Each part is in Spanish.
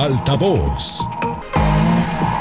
Altavoz.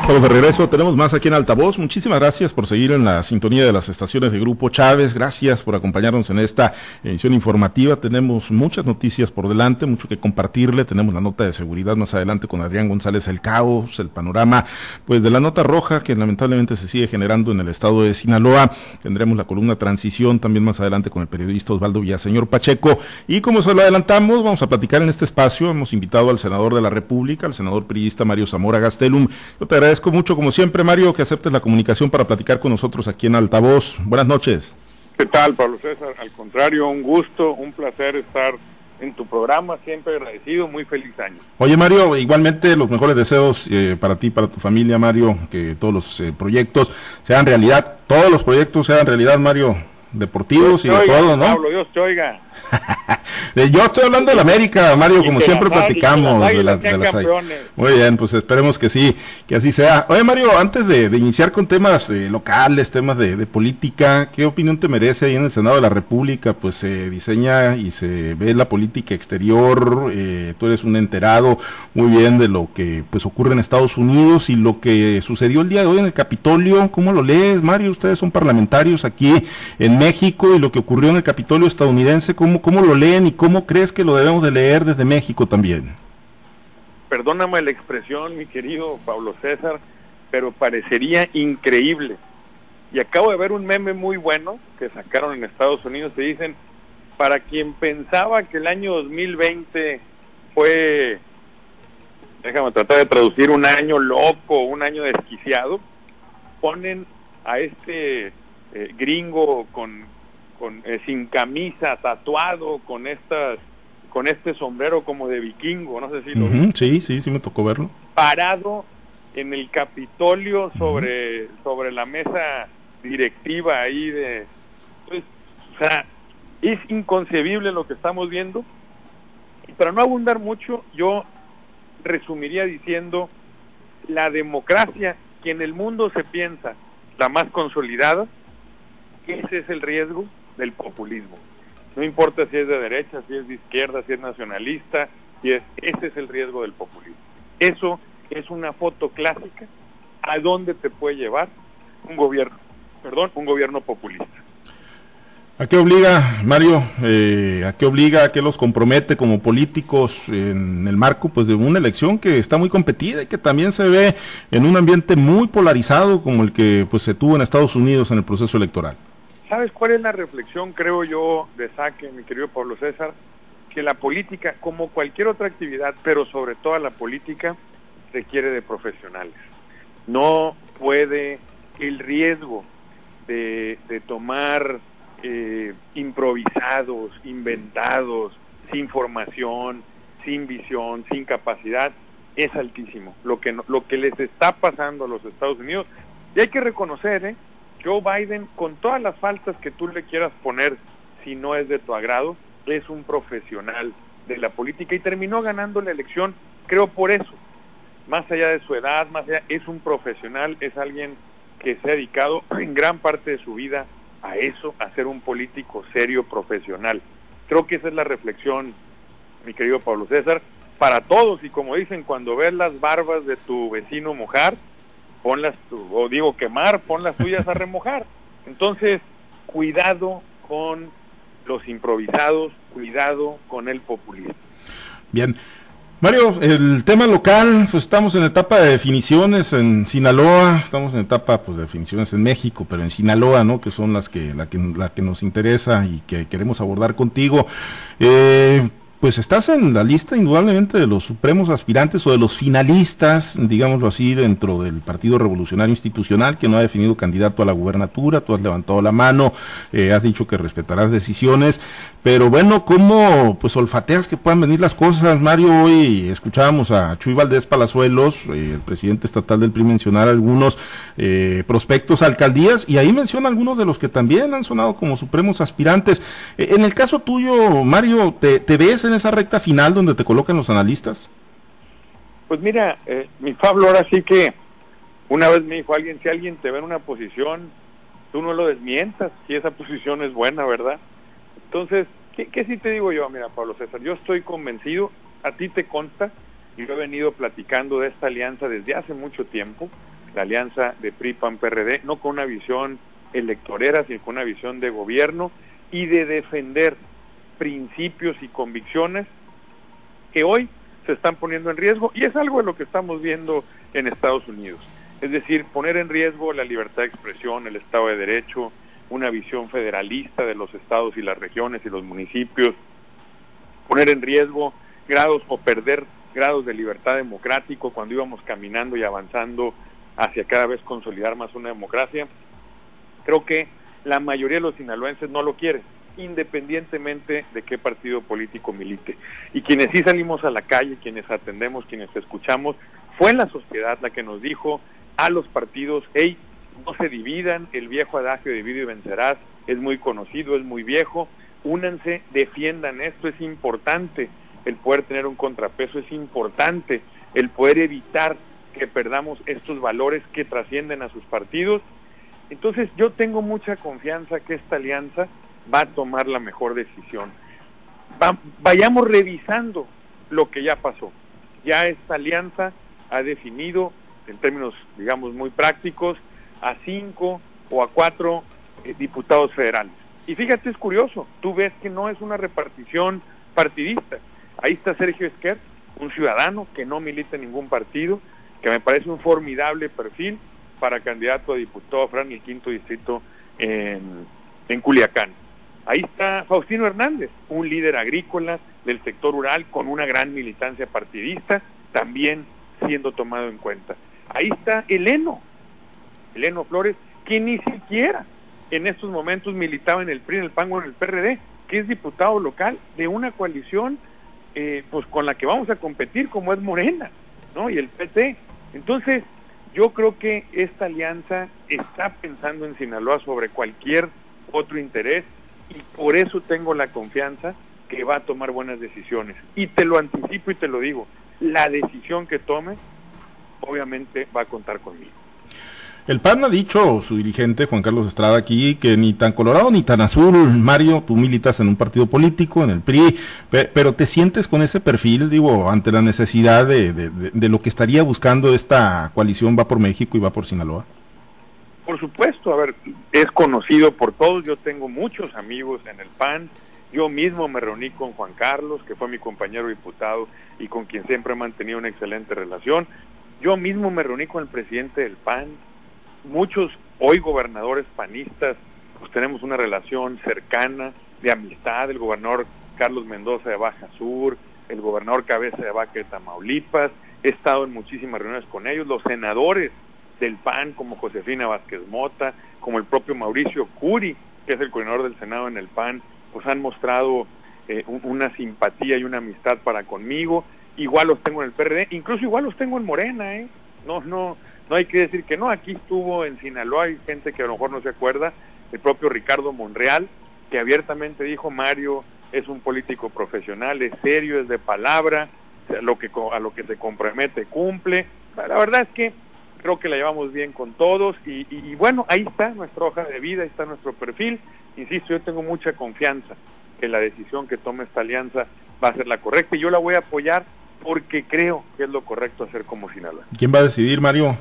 Estamos de regreso, tenemos más aquí en Altavoz. Muchísimas gracias por seguir en la sintonía de las estaciones de Grupo Chávez. Gracias por acompañarnos en esta edición informativa. Tenemos muchas noticias por delante, mucho que compartirle. Tenemos la nota de seguridad más adelante con Adrián González El Caos, el panorama pues de la nota roja que lamentablemente se sigue generando en el estado de Sinaloa. Tendremos la columna Transición también más adelante con el periodista Osvaldo Villaseñor Pacheco. Y como se lo adelantamos, vamos a platicar en este espacio. Hemos invitado al senador de la República, al senador periodista Mario Zamora Gastelum. Yo te agradezco mucho, como siempre, Mario, que aceptes la comunicación para platicar con nosotros aquí en Altavoz. Buenas noches. ¿Qué tal, Pablo César? Al contrario, un gusto, un placer estar en tu programa, siempre agradecido, muy feliz año. Oye Mario, igualmente los mejores deseos eh, para ti, para tu familia Mario, que todos los eh, proyectos sean realidad, todos los proyectos sean realidad Mario, deportivos y de todo, ¿no? Pablo, Dios te oiga. Yo estoy hablando de la América, Mario, como siempre platicamos. De las, Muy bien, pues esperemos que sí, que así sea. Oye, Mario, antes de, iniciar con temas eh, locales, temas de, política, ¿qué opinión te merece ahí en el Senado de la República? Pues se diseña y se ve la política exterior, eh, tú eres un enterado muy bien de lo que pues ocurre en Estados Unidos y lo que sucedió el día de hoy en el Capitolio. ¿Cómo lo lees, Mario? Ustedes son parlamentarios aquí en México y lo que ocurrió en el Capitolio estadounidense, ¿cómo, cómo lo leen y cómo crees que lo debemos de leer desde México también? Perdóname la expresión, mi querido Pablo César, pero parecería increíble. Y acabo de ver un meme muy bueno que sacaron en Estados Unidos. Se dicen, para quien pensaba que el año 2020 fue, déjame tratar de traducir, un año loco, un año desquiciado, ponen a este eh, gringo con, con eh, sin camisa, tatuado, con estas con este sombrero como de vikingo, no sé si lo Sí, sí, sí me tocó verlo. Parado en el Capitolio sobre sobre la mesa directiva ahí de pues, o sea, es inconcebible lo que estamos viendo. Y para no abundar mucho, yo resumiría diciendo la democracia que en el mundo se piensa la más consolidada, ese es el riesgo del populismo. No importa si es de derecha, si es de izquierda, si es nacionalista, si es, ese es el riesgo del populismo. Eso es una foto clásica a dónde te puede llevar un gobierno, perdón, un gobierno populista. ¿A qué obliga, Mario? Eh, ¿A qué obliga, a qué los compromete como políticos en el marco pues, de una elección que está muy competida y que también se ve en un ambiente muy polarizado como el que pues, se tuvo en Estados Unidos en el proceso electoral? ¿Sabes cuál es la reflexión, creo yo, de saque, mi querido Pablo César? Que la política, como cualquier otra actividad, pero sobre todo la política, requiere de profesionales. No puede el riesgo de, tomar eh, improvisados, inventados, sin formación, sin visión, sin capacidad, es altísimo. Lo que, lo que les está pasando a los Estados Unidos, y hay que reconocer, ¿eh? Joe Biden, con todas las faltas que tú le quieras poner, si no es de tu agrado, es un profesional de la política y terminó ganando la elección, creo por eso. Más allá de su edad, más allá, es un profesional, es alguien que se ha dedicado en gran parte de su vida a eso, a ser un político serio, profesional. Creo que esa es la reflexión, mi querido Pablo César, para todos. Y como dicen, cuando ves las barbas de tu vecino mojar, ponlas, o digo quemar, pon las tuyas a remojar. Entonces, cuidado con los improvisados, cuidado con el populismo. Bien. Mario, el tema local, pues estamos en etapa de definiciones en Sinaloa, estamos en etapa pues, de definiciones en México, pero en Sinaloa, ¿no? Que son las que, la que, la que nos interesa y que queremos abordar contigo. Eh, pues estás en la lista indudablemente de los supremos aspirantes o de los finalistas, digámoslo así, dentro del Partido Revolucionario Institucional, que no ha definido candidato a la gubernatura, tú has levantado la mano, eh, has dicho que respetarás decisiones, pero bueno, ¿cómo pues olfateas que puedan venir las cosas? Mario, hoy escuchábamos a Chuy Valdés Palazuelos, eh, el presidente estatal del PRI, mencionar algunos eh, prospectos alcaldías y ahí menciona algunos de los que también han sonado como supremos aspirantes. Eh, en el caso tuyo, Mario, ¿te, ves en esa recta final donde te colocan los analistas? Pues mira, mi Pablo, ahora sí que una vez me dijo alguien, si alguien te ve en una posición, tú no lo desmientas, si esa posición es buena, ¿verdad? Entonces, ¿qué, ¿qué, sí te digo yo? Mira, Pablo César, yo estoy convencido, a ti te consta, y yo he venido platicando de esta alianza desde hace mucho tiempo, la alianza de PRI-PAN-PRD, no con una visión electorera, sino con una visión de gobierno y de defender principios y convicciones que hoy se están poniendo en riesgo y es algo de lo que estamos viendo en Estados Unidos. Es decir, poner en riesgo la libertad de expresión, el Estado de Derecho, una visión federalista de los estados y las regiones y los municipios, poner en riesgo grados o perder grados de libertad democrático cuando íbamos caminando y avanzando hacia cada vez consolidar más una democracia. Creo que la mayoría de los sinaloenses no lo quieren, independientemente de qué partido político milite. Y quienes sí salimos a la calle, quienes atendemos, quienes escuchamos, fue la sociedad la que nos dijo a los partidos, hey, no se dividan, el viejo adagio de divide y vencerás es muy conocido, es muy viejo, únanse, defiendan esto, es importante el poder tener un contrapeso, es importante el poder evitar que perdamos estos valores que trascienden a sus partidos. Entonces yo tengo mucha confianza que esta alianza va a tomar la mejor decisión. vayamos revisando lo que ya pasó. Ya esta alianza ha definido, en términos, digamos, muy prácticos, a cinco o a cuatro eh, diputados federales. Y fíjate, es curioso, tú ves que no es una repartición partidista. Ahí está Sergio Esquer, un ciudadano que no milita en ningún partido, que me parece un formidable perfil para candidato a diputado Fran el quinto distrito en, en Culiacán. Ahí está Faustino Hernández, un líder agrícola del sector rural con una gran militancia partidista, también siendo tomado en cuenta. Ahí está Eleno, Eleno Flores, que ni siquiera en estos momentos militaba en el PRI, en el PAN o en el PRD, que es diputado local de una coalición eh, pues con la que vamos a competir como es Morena, ¿no? Y el PT. Entonces, yo creo que esta alianza está pensando en Sinaloa sobre cualquier otro interés y por eso tengo la confianza que va a tomar buenas decisiones. Y te lo anticipo y te lo digo, la decisión que tome obviamente va a contar conmigo. El PAN ha dicho, su dirigente Juan Carlos Estrada aquí, que ni tan colorado ni tan azul, Mario, tú militas en un partido político, en el PRI, pero te sientes con ese perfil, digo, ante la necesidad de, de, lo que estaría buscando esta coalición Va por México y Va por Sinaloa. Por supuesto, a ver, es conocido por todos, yo tengo muchos amigos en el PAN, yo mismo me reuní con Juan Carlos, que fue mi compañero diputado y con quien siempre he mantenido una excelente relación. Yo mismo me reuní con el presidente del PAN, muchos hoy gobernadores panistas, pues tenemos una relación cercana de amistad, el gobernador Carlos Mendoza de Baja Sur, el gobernador Cabeza de Vaca de Tamaulipas, he estado en muchísimas reuniones con ellos, los senadores del PAN como Josefina Vázquez Mota, como el propio Mauricio Curi, que es el coordinador del Senado en el PAN, pues han mostrado eh, una simpatía y una amistad para conmigo, igual los tengo en el PRD, incluso igual los tengo en Morena, ¿eh? No, no, no hay que decir que no, aquí estuvo en Sinaloa, hay gente que a lo mejor no se acuerda, el propio Ricardo Monreal, que abiertamente dijo Mario es un político profesional, es serio, es de palabra, lo que, a lo que se compromete cumple. La verdad es que creo que la llevamos bien con todos y, y, bueno, ahí está nuestra hoja de vida, ahí está nuestro perfil. Insisto, yo tengo mucha confianza que la decisión que tome esta alianza va a ser la correcta y yo la voy a apoyar porque creo que es lo correcto hacer como Sinaloa. ¿Quién va a decidir, Mario?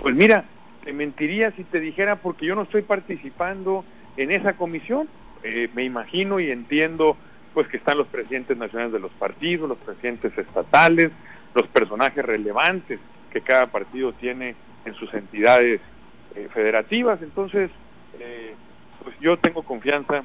Pues mira, te mentiría si te dijera porque yo no estoy participando en esa comisión. Eh, me imagino y entiendo pues que están los presidentes nacionales de los partidos, los presidentes estatales, los personajes relevantes que cada partido tiene en sus entidades eh, federativas. Entonces, eh, pues yo tengo confianza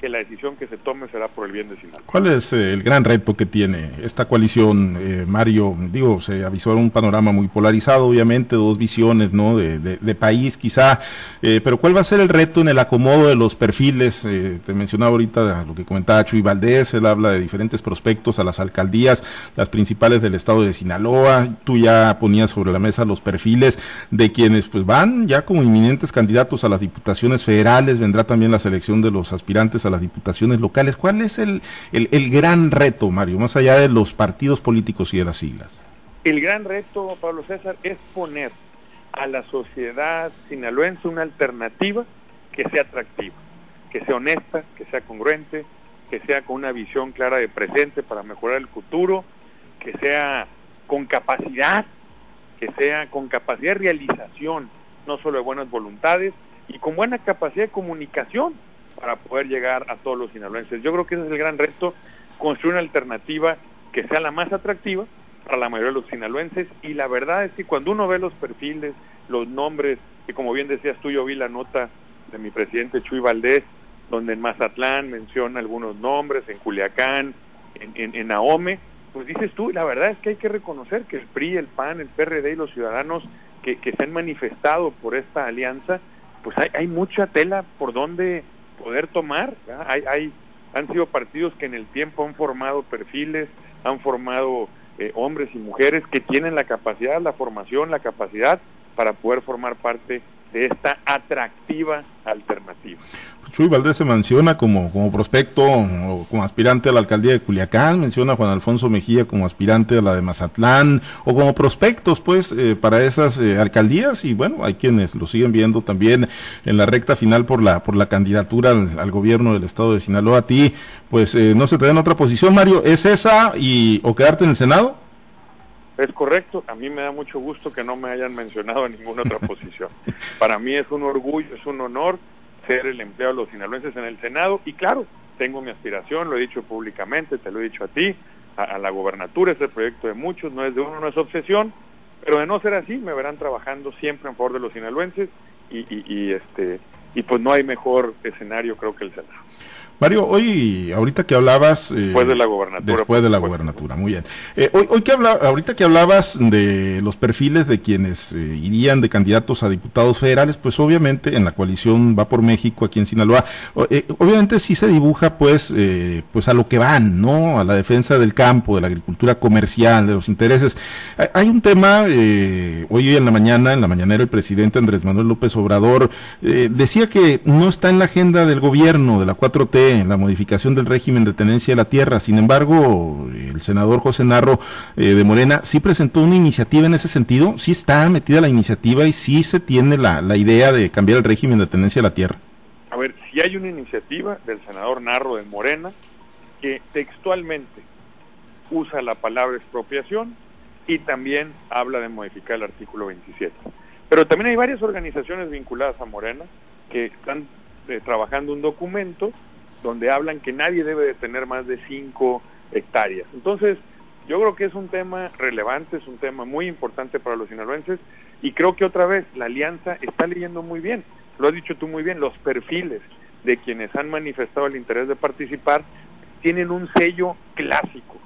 que la decisión que se tome será por el bien de Sinaloa. ¿Cuál es eh, el gran reto que tiene esta coalición, eh, Mario? Digo, se avisó un panorama muy polarizado, obviamente, dos visiones, ¿no? De, país, quizá, eh, pero ¿cuál va a ser el reto en el acomodo de los perfiles? te mencionaba ahorita lo que comentaba Chuy Valdés, él habla de diferentes prospectos a las alcaldías, las principales del estado de Sinaloa, tú ya ponías sobre la mesa los perfiles de quienes pues van ya como inminentes candidatos a las diputaciones federales, vendrá también la selección de los aspirantes a las diputaciones locales. ¿Cuál es el, el, gran reto, Mario, más allá de los partidos políticos y de las siglas? El gran reto, Pablo César, es poner a la sociedad sinaloense una alternativa que sea atractiva, que sea honesta, que sea congruente, que sea con una visión clara de presente para mejorar el futuro que sea con capacidad, que sea con capacidad de realización, no solo de buenas voluntades, y con buena capacidad de comunicación para poder llegar a todos los sinaloenses. Yo creo que ese es el gran reto, construir una alternativa que sea la más atractiva para la mayoría de los sinaloenses y la verdad es que cuando uno ve los perfiles, los nombres, que como bien decías tú, yo vi la nota de mi presidente Chuy Valdés, donde en Mazatlán menciona algunos nombres, en Culiacán, en, en, Ahome, pues dices tú, la verdad es que hay que reconocer que el PRI, el PAN, el PRD y los ciudadanos que, que se han manifestado por esta alianza, pues hay, hay mucha tela por donde poder tomar. Hay, hay, han sido partidos que en el tiempo han formado perfiles, han formado eh, hombres y mujeres que tienen la capacidad, la formación, la capacidad para poder formar parte de esta atractiva alternativa. Chuy Valdés se menciona como, como prospecto o como aspirante a la alcaldía de Culiacán, menciona a Juan Alfonso Mejía como aspirante a la de Mazatlán, o como prospectos, pues, eh, para esas eh, alcaldías, y bueno, hay quienes lo siguen viendo también en la recta final por la, por la candidatura al, gobierno del estado de Sinaloa. A ti, pues, eh, no se te da en otra posición, Mario, ¿es esa y, o quedarte en el Senado? Es correcto, a mí me da mucho gusto que no me hayan mencionado en ninguna otra posición. Para mí es un orgullo, es un honor ser el empleado de los sinaloenses en el Senado y claro, tengo mi aspiración, lo he dicho públicamente, te lo he dicho a ti, a, la gobernatura, es el proyecto de muchos, no es de uno, no es obsesión, pero de no ser así me verán trabajando siempre en favor de los sinaloenses y, y, y este y pues no hay mejor escenario creo que el Senado. Mario, hoy, ahorita que hablabas... Eh, después de la gobernatura. Después de la gobernatura, muy bien. Eh, hoy, hoy que habla, ahorita que hablabas de los perfiles de quienes eh, irían de candidatos a diputados federales, pues obviamente en la coalición Va por México, aquí en Sinaloa, obviamente sí se dibuja pues, pues a lo que van, ¿no? A la defensa del campo, de la agricultura comercial, de los intereses. Hay un tema, hoy en la mañana, en la mañanera, el presidente Andrés Manuel López Obrador decía que no está en la agenda del gobierno, de la 4T, la modificación del régimen de tenencia de la tierra. Sin embargo, el senador José Narro eh, de Morena sí presentó una iniciativa en ese sentido, sí está metida la iniciativa y sí se tiene la, la idea de cambiar el régimen de tenencia de la tierra. A ver, si hay una iniciativa del senador Narro de Morena que textualmente usa la palabra expropiación y también habla de modificar el artículo 27. Pero también hay varias organizaciones vinculadas a Morena que están eh, trabajando un documento donde hablan que nadie debe de tener más de 5 hectáreas. Entonces, yo creo que es un tema relevante, es un tema muy importante para los sinaloenses y creo que otra vez la alianza está leyendo muy bien, lo has dicho tú muy bien, los perfiles de quienes han manifestado el interés de participar tienen un sello clásico,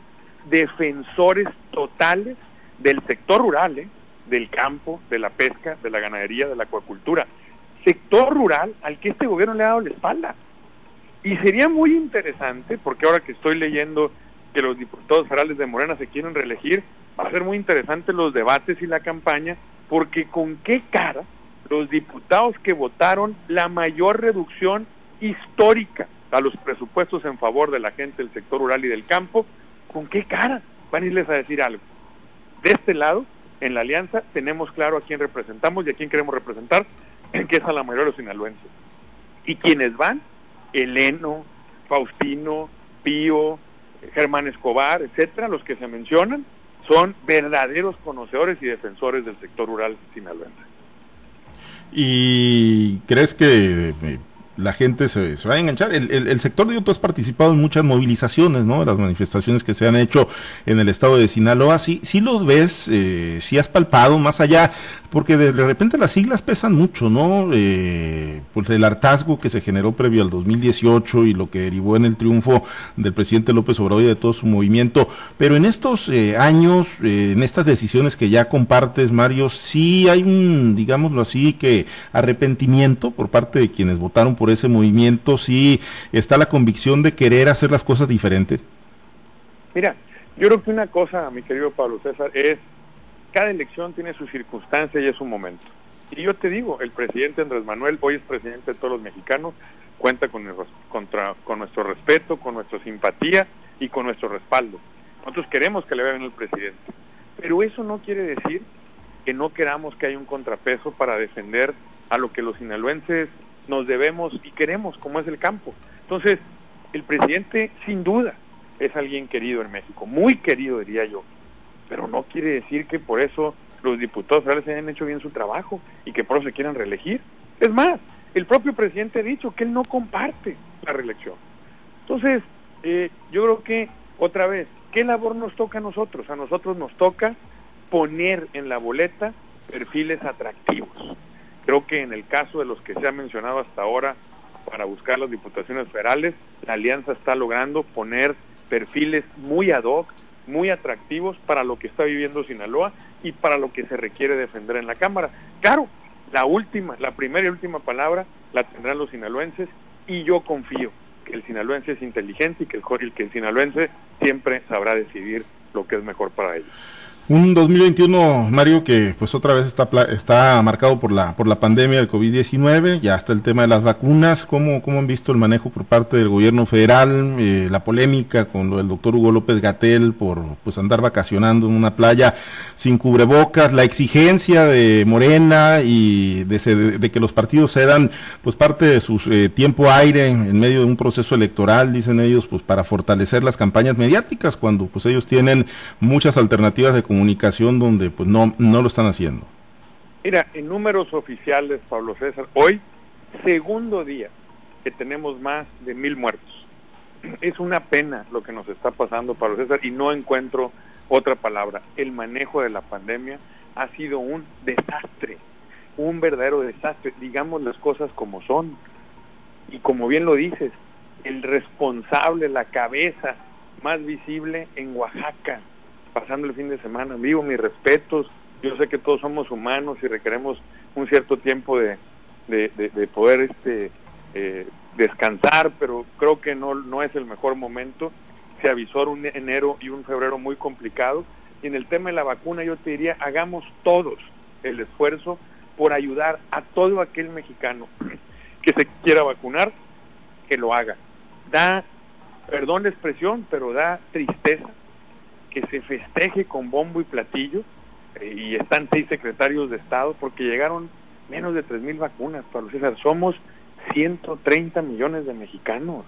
defensores totales del sector rural, ¿eh? del campo, de la pesca, de la ganadería, de la acuacultura. Sector rural al que este gobierno le ha dado la espalda. Y sería muy interesante, porque ahora que estoy leyendo que los diputados federales de Morena se quieren reelegir, va a ser muy interesante los debates y la campaña, porque con qué cara los diputados que votaron la mayor reducción histórica a los presupuestos en favor de la gente del sector rural y del campo, ¿con qué cara van a irles a decir algo? De este lado, en la alianza, tenemos claro a quién representamos y a quién queremos representar, que es a la mayoría de los sinaloenses. Y quienes van Eleno, Faustino, Pío, Germán Escobar, etcétera, los que se mencionan, son verdaderos conocedores y defensores del sector rural sinaloense. ¿Y crees que eh, la gente se, va a enganchar. El, sector de tú has participado en muchas movilizaciones, ¿no? Las manifestaciones que se han hecho en el estado de Sinaloa, sí, sí los ves, eh, sí has palpado más allá, porque de, repente las siglas pesan mucho, ¿no? Eh, pues el hartazgo que se generó previo al 2018 y lo que derivó en el triunfo del presidente López Obrador y de todo su movimiento. Pero en estos eh, años, eh, en estas decisiones que ya compartes, Mario, sí hay un, digámoslo así, que arrepentimiento por parte de quienes votaron por ese movimiento, sí está la convicción de querer hacer las cosas diferentes? Mira, yo creo que una cosa, mi querido Pablo César, es cada elección tiene su circunstancia y es un momento. Y yo te digo, el presidente Andrés Manuel hoy es presidente de todos los mexicanos, cuenta con, contra, con nuestro respeto, con nuestra simpatía y con nuestro respaldo. Nosotros queremos que le vean al presidente, pero eso no quiere decir que no queramos que haya un contrapeso para defender a lo que los sinaloenses nos debemos y queremos, como es el campo. Entonces, el presidente sin duda es alguien querido en México, muy querido diría yo, pero no quiere decir que por eso los diputados federales hayan hecho bien su trabajo y que por eso se quieran reelegir. Es más, el propio presidente ha dicho que él no comparte la reelección. Entonces, eh, yo creo que, otra vez, ¿qué labor nos toca a nosotros? A nosotros nos toca poner en la boleta perfiles atractivos. Creo que en el caso de los que se ha mencionado hasta ahora para buscar las diputaciones federales, la alianza está logrando poner perfiles muy ad hoc, muy atractivos para lo que está viviendo Sinaloa y para lo que se requiere defender en la Cámara. Claro, la última, la primera y última palabra la tendrán los sinaloenses y yo confío que el sinaloense es inteligente y que el, que el sinaloense siempre sabrá decidir lo que es mejor para ellos. Un 2021, Mario, que pues otra vez está, está marcado por la, por la pandemia del COVID-19, ya está el tema de las vacunas, ¿cómo, cómo han visto el manejo por parte del gobierno federal, eh, la polémica con lo del doctor Hugo López Gatel por pues andar vacacionando en una playa sin cubrebocas, la exigencia de Morena y de, que los partidos cedan pues parte de su eh, tiempo aire en medio de un proceso electoral, dicen ellos, pues para fortalecer las campañas mediáticas, cuando pues ellos tienen muchas alternativas de comunicación comunicación donde pues no, no lo están haciendo? Mira, en números oficiales, Pablo César, hoy, segundo día que tenemos más de mil muertos. Es una pena lo que nos está pasando, Pablo César, y no encuentro otra palabra. El manejo de la pandemia ha sido un desastre, un verdadero desastre. Digamos las cosas como son. Y como bien lo dices, el responsable, la cabeza más visible en Oaxaca, pasando el fin de semana vivo, mis respetos, yo sé que todos somos humanos y requeremos un cierto tiempo de, de, poder este, eh, descansar, pero creo que no, no es el mejor momento. Se avisó un enero y un febrero muy complicado. Y en el tema de la vacuna yo te diría, hagamos todos el esfuerzo por ayudar a todo aquel mexicano que se quiera vacunar, que lo haga. Da, perdón la expresión, pero da tristeza que se festeje con bombo y platillo, eh, y están seis secretarios de Estado, porque llegaron menos de tres mil vacunas, Pablo César. Somos 130 millones de mexicanos.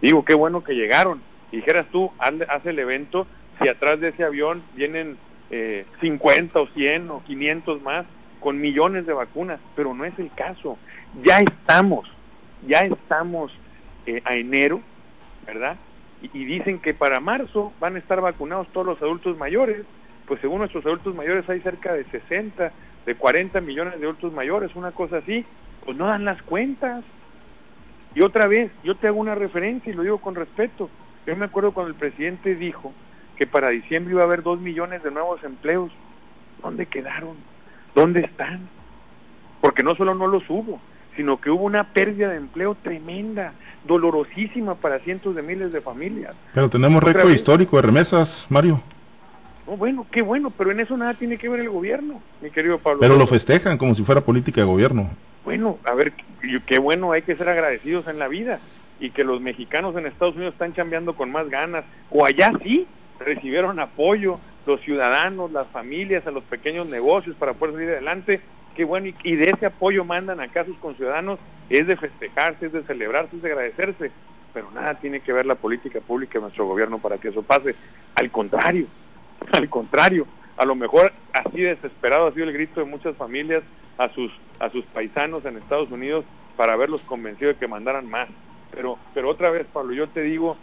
Digo, qué bueno que llegaron. dijeras tú, haz, el evento, si atrás de ese avión vienen eh, 50 o 100 o 500 más, con millones de vacunas, pero no es el caso. Ya estamos, ya estamos eh, a enero, ¿verdad? Y, dicen que para marzo van a estar vacunados todos los adultos mayores, pues según nuestros adultos mayores hay cerca de 60, de 40 millones de adultos mayores, una cosa así, pues no dan las cuentas. Y otra vez, yo te hago una referencia y lo digo con respeto. Yo me acuerdo cuando el presidente dijo que para diciembre iba a haber dos millones de nuevos empleos. ¿Dónde quedaron? ¿Dónde están? Porque no solo no los hubo, sino que hubo una pérdida de empleo tremenda dolorosísima para cientos de miles de familias. Pero tenemos récord histórico de remesas, Mario. No, bueno, qué bueno, pero en eso nada tiene que ver el gobierno, mi querido Pablo. Pero lo festejan como si fuera política de gobierno. Bueno, a ver, qué bueno, hay que ser agradecidos en la vida y que los mexicanos en Estados Unidos están chambeando con más ganas, o allá sí, recibieron apoyo los ciudadanos, las familias, a los pequeños negocios para poder salir adelante qué bueno, y, de ese apoyo mandan acá a sus conciudadanos, es de festejarse, es de celebrarse, es de agradecerse, pero nada tiene que ver la política pública de nuestro gobierno para que eso pase. Al contrario, al contrario, a lo mejor así desesperado ha sido el grito de muchas familias a sus, a sus paisanos en Estados Unidos para haberlos convencido de que mandaran más. Pero, pero otra vez, Pablo, yo te digo,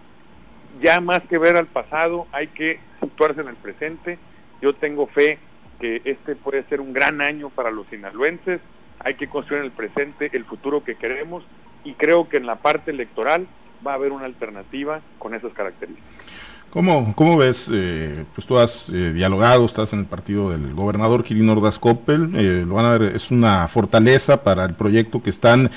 ya más que ver al pasado, hay que situarse en el presente. Yo tengo fe que este puede ser un gran año para los sinaloenses, hay que construir en el presente el futuro que queremos y creo que en la parte electoral va a haber una alternativa con esas características. ¿Cómo, cómo ves? Eh, pues tú has eh, dialogado, estás en el partido del gobernador Kirin Ordaz Coppel, eh, lo van a ver, es una fortaleza para el proyecto que están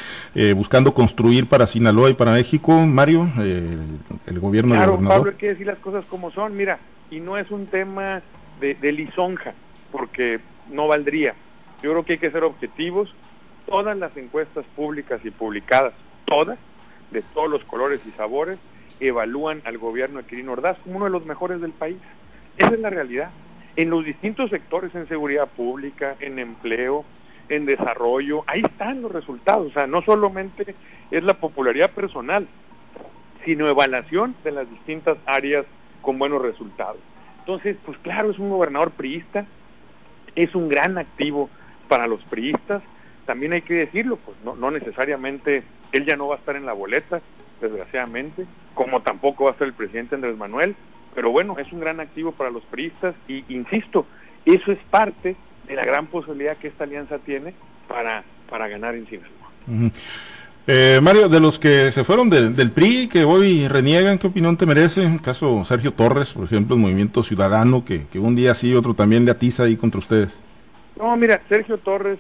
buscando construir para Sinaloa y para México, Mario, el gobierno del gobernador. Pablo, hay que decir las cosas como son, mira, y no es un tema de, de lisonja, porque no valdría. Yo creo que hay que ser objetivos. Todas las encuestas públicas y publicadas, todas, de todos los colores y sabores, evalúan al gobierno de Quirino Ordaz como uno de los mejores del país. Esa es la realidad. En los distintos sectores, en seguridad pública, en empleo, en desarrollo, ahí están los resultados. O sea, no solamente es la popularidad personal, sino evaluación de las distintas áreas con buenos resultados. Entonces, pues claro, es un gobernador priista, es un gran activo para los priistas, también hay que decirlo, pues no, necesariamente él ya no va a estar en la boleta, desgraciadamente, como tampoco va a ser el presidente Andrés Manuel, pero bueno, es un gran activo para los priistas y insisto, eso es parte de la gran posibilidad que esta alianza tiene para, para ganar en Sinaloa. Eh, Mario, de los que se fueron del PRI, que hoy reniegan, ¿qué opinión te merece? En caso Sergio Torres, por ejemplo, el Movimiento Ciudadano, que, que un día sí, otro también le atiza ahí contra ustedes. No, mira, Sergio Torres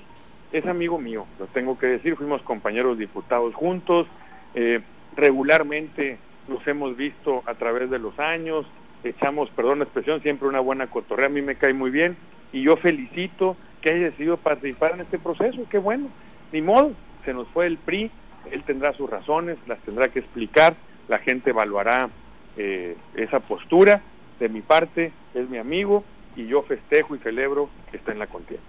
es amigo mío, lo tengo que decir, fuimos compañeros diputados juntos, eh, regularmente los hemos visto a través de los años, echamos, perdón la expresión, siempre una buena cotorrea, a mí me cae muy bien y yo felicito que haya decidido participar en este proceso, qué bueno, ni modo, se nos fue el PRI, él tendrá sus razones, las tendrá que explicar, la gente evaluará eh, esa postura, de mi parte es mi amigo y yo festejo y celebro que está en la contienda.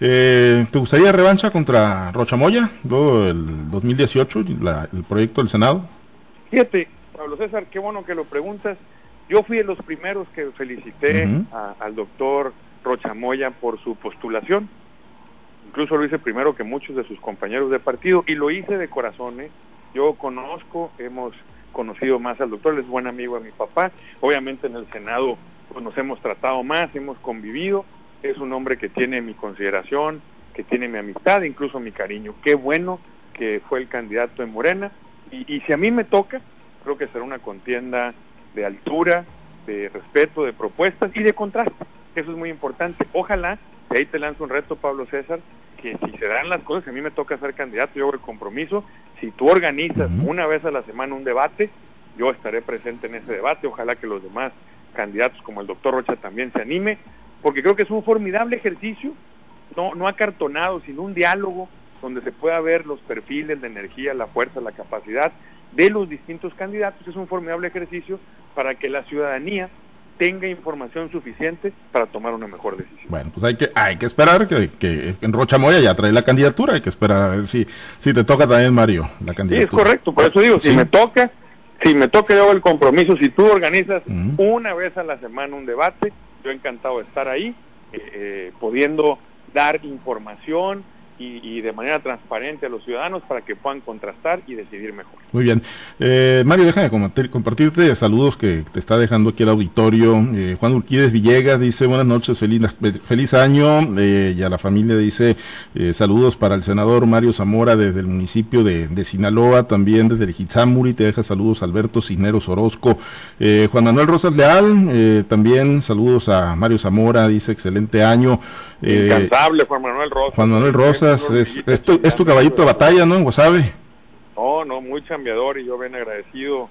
Eh, ¿Te gustaría revancha contra Rochamoya, luego el 2018, el proyecto del Senado? Fíjate, Pablo César, qué bueno que lo preguntas. Yo fui de los primeros que felicité al doctor Rochamoya por su postulación. Incluso lo hice primero que muchos de sus compañeros de partido y lo hice de corazón. ¿eh? Yo conozco, hemos conocido más al doctor, es buen amigo de mi papá. Obviamente en el Senado pues, nos hemos tratado más, hemos convivido. Es un hombre que tiene mi consideración, que tiene mi amistad, incluso mi cariño. Qué bueno que fue el candidato en Morena. Y, y si a mí me toca, creo que será una contienda de altura, de respeto, de propuestas y de contraste. Eso es muy importante. Ojalá, y ahí te lanzo un reto, Pablo César, que si se dan las cosas, a mí me toca ser candidato, yo hago el compromiso, si tú organizas una vez a la semana un debate, yo estaré presente en ese debate, ojalá que los demás candidatos como el doctor Rocha también se anime, porque creo que es un formidable ejercicio, no, no acartonado, sino un diálogo donde se pueda ver los perfiles de energía, la fuerza, la capacidad de los distintos candidatos, es un formidable ejercicio para que la ciudadanía tenga información suficiente para tomar una mejor decisión. Bueno, pues hay que hay que esperar que, que en Rocha Moya ya trae la candidatura, hay que esperar a ver si, si te toca también, Mario, la candidatura. Sí, es correcto, por eso digo, si me toca, si me toca yo el compromiso, si tú organizas una vez a la semana un debate, yo encantado de estar ahí, eh, eh, pudiendo dar información, y, de manera transparente a los ciudadanos para que puedan contrastar y decidir mejor. Muy bien. Eh, Mario, déjame compartirte saludos que te está dejando aquí el auditorio. Eh, Juan Urquides Villegas dice buenas noches, feliz, feliz año. Eh, y a la familia dice saludos para el senador Mario Zamora desde el municipio de, Sinaloa, también desde el Hitzamuri, te deja saludos Alberto Cisneros Orozco. Juan Manuel Rosas Leal, también saludos a Mario Zamora, dice excelente año. Incantable Juan Manuel Rosas. Juan Manuel Rosas es, tu, caballito de batalla, ¿no? En Wasabi. No, no, muy chambeador y yo bien agradecido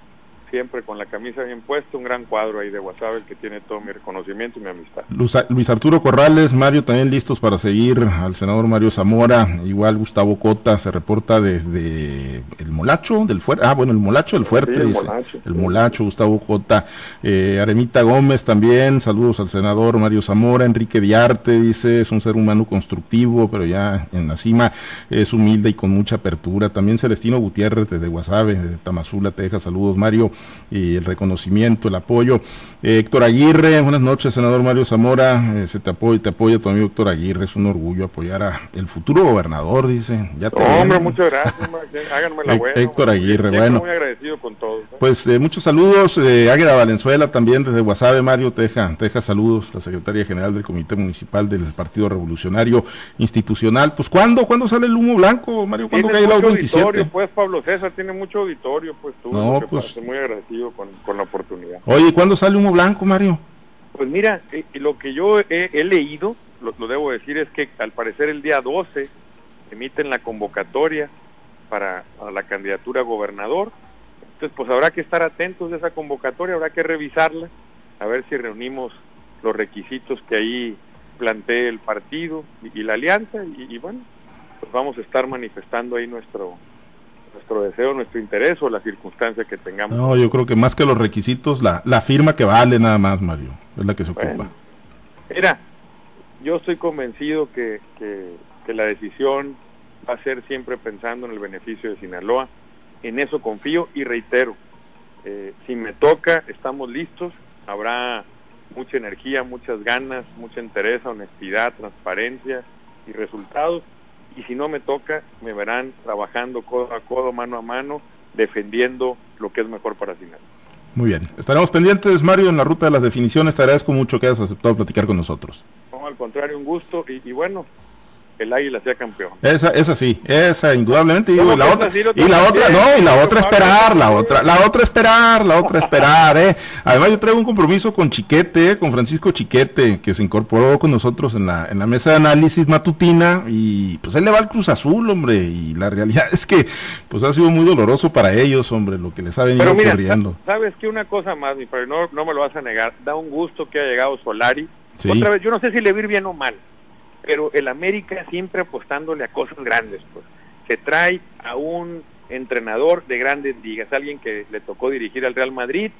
siempre con la camisa bien puesta, un gran cuadro ahí de WhatsApp el que tiene todo mi reconocimiento y mi amistad. Luis Arturo Corrales, Mario también listos para seguir al senador Mario Zamora, igual Gustavo Cota se reporta desde el Molacho del Fuerte, ah bueno, el Molacho del Fuerte, el, molacho, el Molacho, Gustavo Cota, eh, Aremita Gómez también, saludos al senador Mario Zamora, Enrique Diarte dice, es un ser humano constructivo, pero ya en la cima es humilde y con mucha apertura, también Celestino Gutiérrez desde Guasave, de Tamazula, te deja saludos Mario, y el reconocimiento, el apoyo. Eh, Héctor Aguirre, buenas noches, senador Mario Zamora, eh, se te apoya, te apoya tu amigo Héctor Aguirre, es un orgullo apoyar a el futuro gobernador, dice. Ya hombre, muchas gracias, háganme la buena. Héctor Aguirre, bueno. Muy agradecido con todos. Pues eh, muchos saludos, Águeda Valenzuela también desde Guasave, Mario, te deja, te deja saludos, la secretaria general del Comité Municipal del Partido Revolucionario Institucional. Pues ¿cuándo, ¿cuándo sale el humo blanco, Mario? ¿Cuándo cae el 27? Pues Pablo César tiene mucho auditorio, pues tú. No, pues agradecido con, la oportunidad. Oye, ¿cuándo sale humo blanco, Mario? Pues mira, eh, lo que yo he, leído, lo, debo decir, es que al parecer el día 12 emiten la convocatoria para, la candidatura a gobernador. Entonces, pues habrá que estar atentos de esa convocatoria, habrá que revisarla, a ver si reunimos los requisitos que ahí plantee el partido y, la alianza, y, y bueno, pues vamos a estar manifestando ahí nuestro nuestro deseo, nuestro interés o la circunstancia que tengamos. No, yo creo que más que los requisitos, la, la firma que vale nada más, Mario, es la que se ocupa. Mira, yo estoy convencido que, que, la decisión va a ser siempre pensando en el beneficio de Sinaloa. En eso confío y reitero, eh, si me toca, estamos listos, habrá mucha energía, muchas ganas, mucha interés, honestidad, transparencia y resultados. Y si no me toca, me verán trabajando codo a codo, mano a mano, defendiendo lo que es mejor para Sinaloa. Muy bien. Estaremos pendientes, Mario, en la ruta de las definiciones. Te agradezco mucho que hayas aceptado platicar con nosotros. No, al contrario, un gusto. Y, y bueno, el Águila sea campeón. Esa, esa sí, esa indudablemente. Digo, la otra, y la otra, no, y la otra esperar, la otra, la otra esperar, la otra esperar, eh. Además yo traigo un compromiso con Chiquete, con Francisco Chiquete, que se incorporó con nosotros en la, en la mesa de análisis matutina, y pues él le va al Cruz Azul, hombre, y la realidad es que pues ha sido muy doloroso para ellos, hombre, lo que les ha venido Pero ocurriendo. Sabes que una cosa más, mi padre, no, no me lo vas a negar, da un gusto que haya llegado Solari. Otra vez, yo no sé si le va bien o mal pero el América siempre apostándole a cosas grandes, pues. Se trae a un entrenador de grandes ligas, alguien que le tocó dirigir al Real Madrid,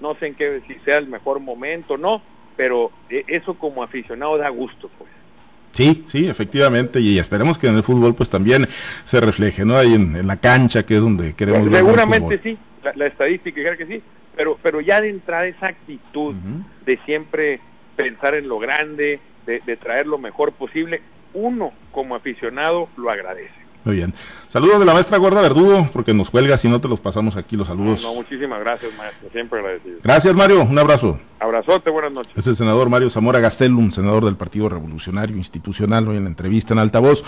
no sé en qué si sea el mejor momento, no, pero e, eso como aficionado da gusto, pues. Sí, sí, efectivamente, y esperemos que en el fútbol pues también se refleje, ¿no? Ahí en, la cancha, que es donde queremos pues, Seguramente sí, la, estadística creo que sí, pero, pero ya de entrada esa actitud de siempre pensar en lo grande, de, traer lo mejor posible, uno como aficionado lo agradece. Muy bien. Saludos de la maestra Gorda Verdugo, porque nos cuelga, si no te los pasamos aquí los saludos. No, muchísimas gracias, maestro, siempre agradecido. Gracias, Mario, un abrazo. Abrazote, buenas noches. Es el senador Mario Zamora Gastelum, senador del Partido Revolucionario Institucional, hoy en la entrevista en Altavoz.